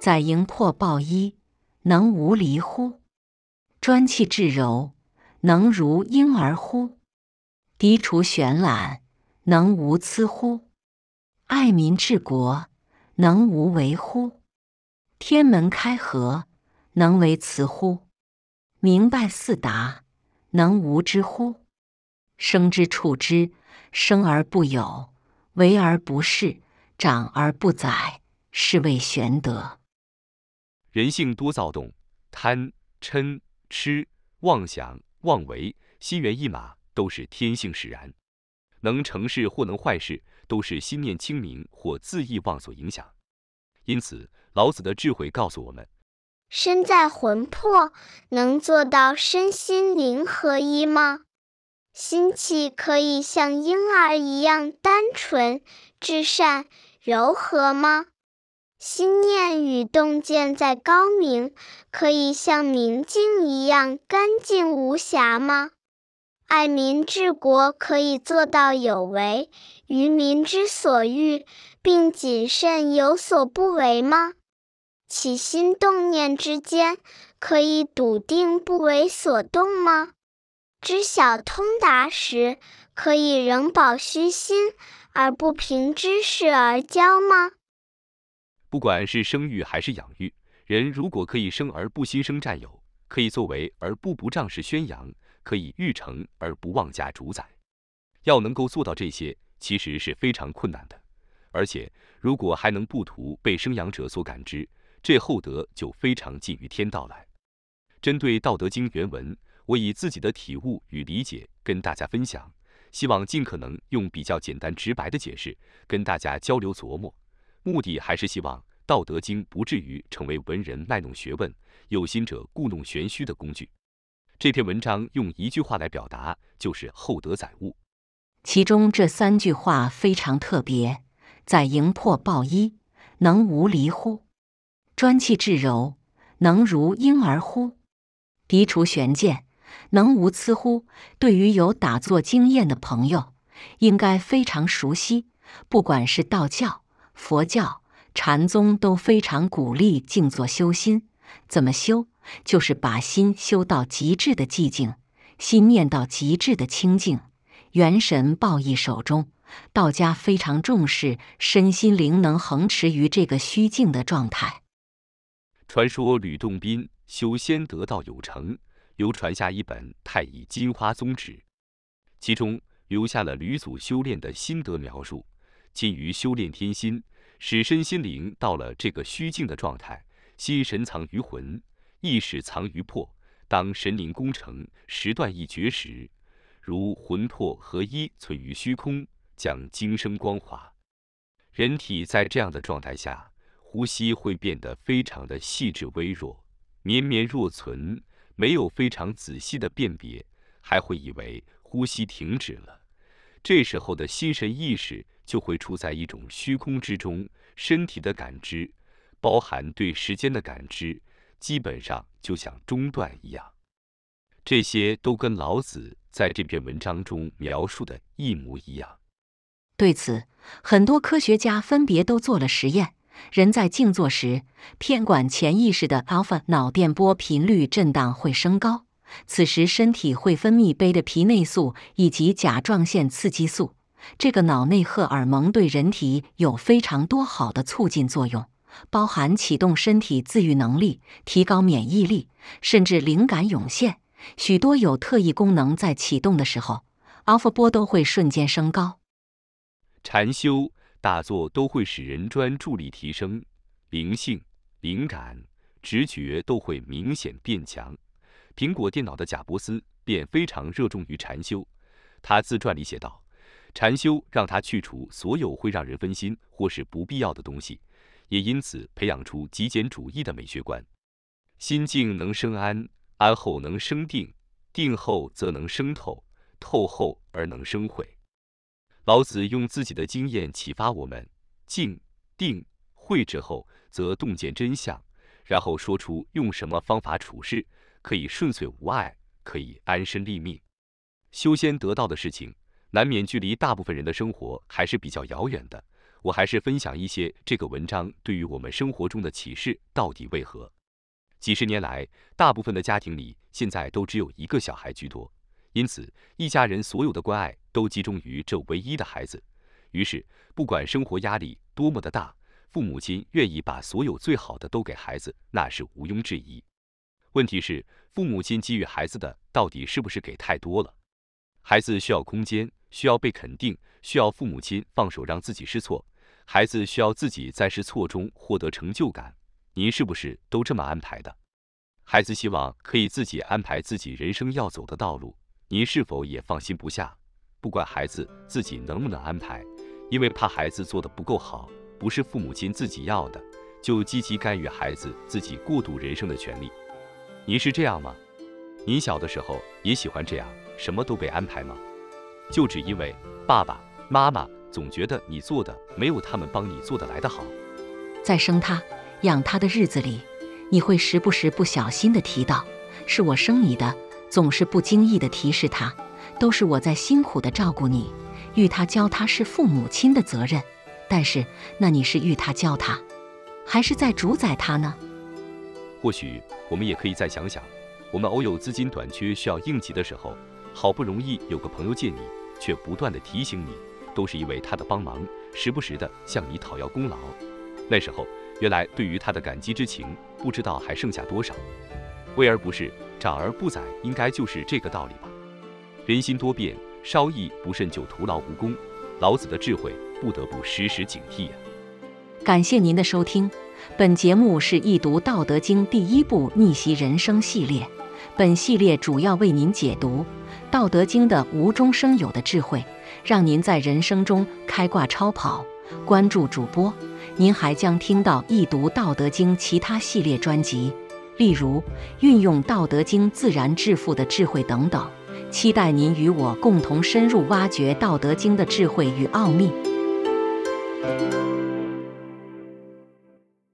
载营破抱衣，能无离乎？专气致柔，能如婴儿乎？涤除玄览，能无疵乎？爱民治国，能无为乎？天门开合，能为雌乎？明白四达，能无知乎？生之处之，生而不有，为而不恃，长而不宰，是谓玄德。人性多躁动，贪、嗔、痴、妄想、妄为，心猿意马，都是天性使然。能成事或能坏事，都是心念清明或自意妄所影响。因此，老子的智慧告诉我们：身在魂魄，能做到身心灵合一吗？心气可以像婴儿一样单纯、至善、柔和吗？心念与洞见再高明，可以像明镜一样干净无瑕吗？爱民治国可以做到有为于民之所欲，并谨慎有所不为吗？起心动念之间，可以笃定不为所动吗？知晓通达时，可以仍保虚心而不凭知识而骄吗？不管是生育还是养育，人如果可以生而不心生占有，可以作为而不不仗势宣扬，可以育成而不妄加主宰，要能够做到这些，其实是非常困难的。而且，如果还能不图被生养者所感知，这厚德就非常近于天道来。针对《道德经》原文，我以自己的体悟与理解跟大家分享，希望尽可能用比较简单直白的解释跟大家交流琢磨。目的还是希望《道德经》不至于成为文人卖弄学问、有心者故弄玄虚的工具。这篇文章用一句话来表达，就是厚德载物。其中这三句话非常特别：载营破抱衣，能无离乎？专气致柔，能如婴儿乎？涤除玄鉴，能无疵乎？对于有打坐经验的朋友，应该非常熟悉。不管是道教，佛教、禅宗都非常鼓励静坐修心。怎么修？就是把心修到极致的寂静，心念到极致的清净，元神抱意手中。道家非常重视身心灵能恒持于这个虚静的状态。传说吕洞宾修仙得道有成，流传下一本《太乙金花宗旨》，其中留下了吕祖修炼的心得描述。基于修炼天心。使身心灵到了这个虚静的状态，心神藏于魂，意识藏于魄。当神灵功成，时断一绝时，如魂魄合一，存于虚空，将今生光华。人体在这样的状态下，呼吸会变得非常的细致微弱，绵绵若存，没有非常仔细的辨别，还会以为呼吸停止了。这时候的心神意识。就会处在一种虚空之中，身体的感知，包含对时间的感知，基本上就像中断一样。这些都跟老子在这篇文章中描述的一模一样。对此，很多科学家分别都做了实验。人在静坐时，偏管潜意识的 alpha 脑电波频率震荡会升高，此时身体会分泌杯的皮内素以及甲状腺刺激素。这个脑内荷尔蒙对人体有非常多好的促进作用，包含启动身体自愈能力、提高免疫力，甚至灵感涌现。许多有特异功能在启动的时候，alpha 波都会瞬间升高。禅修、打坐都会使人专注力提升，灵性、灵感、直觉都会明显变强。苹果电脑的贾伯斯便非常热衷于禅修，他自传里写道。禅修让他去除所有会让人分心或是不必要的东西，也因此培养出极简主义的美学观。心静能生安，安后能生定，定后则能生透，透后而能生慧。老子用自己的经验启发我们：静、定、慧之后，则洞见真相，然后说出用什么方法处事可以顺遂无碍，可以安身立命。修仙得道的事情。难免距离大部分人的生活还是比较遥远的，我还是分享一些这个文章对于我们生活中的启示到底为何。几十年来，大部分的家庭里现在都只有一个小孩居多，因此一家人所有的关爱都集中于这唯一的孩子。于是，不管生活压力多么的大，父母亲愿意把所有最好的都给孩子，那是毋庸置疑。问题是，父母亲给予孩子的到底是不是给太多了？孩子需要空间，需要被肯定，需要父母亲放手让自己试错。孩子需要自己在试错中获得成就感。您是不是都这么安排的？孩子希望可以自己安排自己人生要走的道路，您是否也放心不下？不管孩子自己能不能安排，因为怕孩子做的不够好，不是父母亲自己要的，就积极干预孩子自己过渡人生的权利。您是这样吗？您小的时候也喜欢这样，什么都被安排吗？就只因为爸爸妈妈总觉得你做的没有他们帮你做的来的好。在生他。养他的日子里，你会时不时不小心的提到“是我生你的”，总是不经意的提示他，都是我在辛苦的照顾你，育他教他是父母亲的责任。但是，那你是育他教他，还是在主宰他呢？或许我们也可以再想想，我们偶有资金短缺需要应急的时候，好不容易有个朋友借你，却不断的提醒你，都是因为他的帮忙，时不时的向你讨要功劳。那时候。原来对于他的感激之情，不知道还剩下多少。为而不是，长而不宰，应该就是这个道理吧。人心多变，稍一不慎就徒劳无功。老子的智慧，不得不时时警惕呀。感谢您的收听，本节目是易读《道德经》第一部逆袭人生系列。本系列主要为您解读《道德经》的无中生有的智慧，让您在人生中开挂超跑。关注主播。您还将听到易读《道德经》其他系列专辑，例如运用《道德经》自然致富的智慧等等。期待您与我共同深入挖掘《道德经》的智慧与奥秘。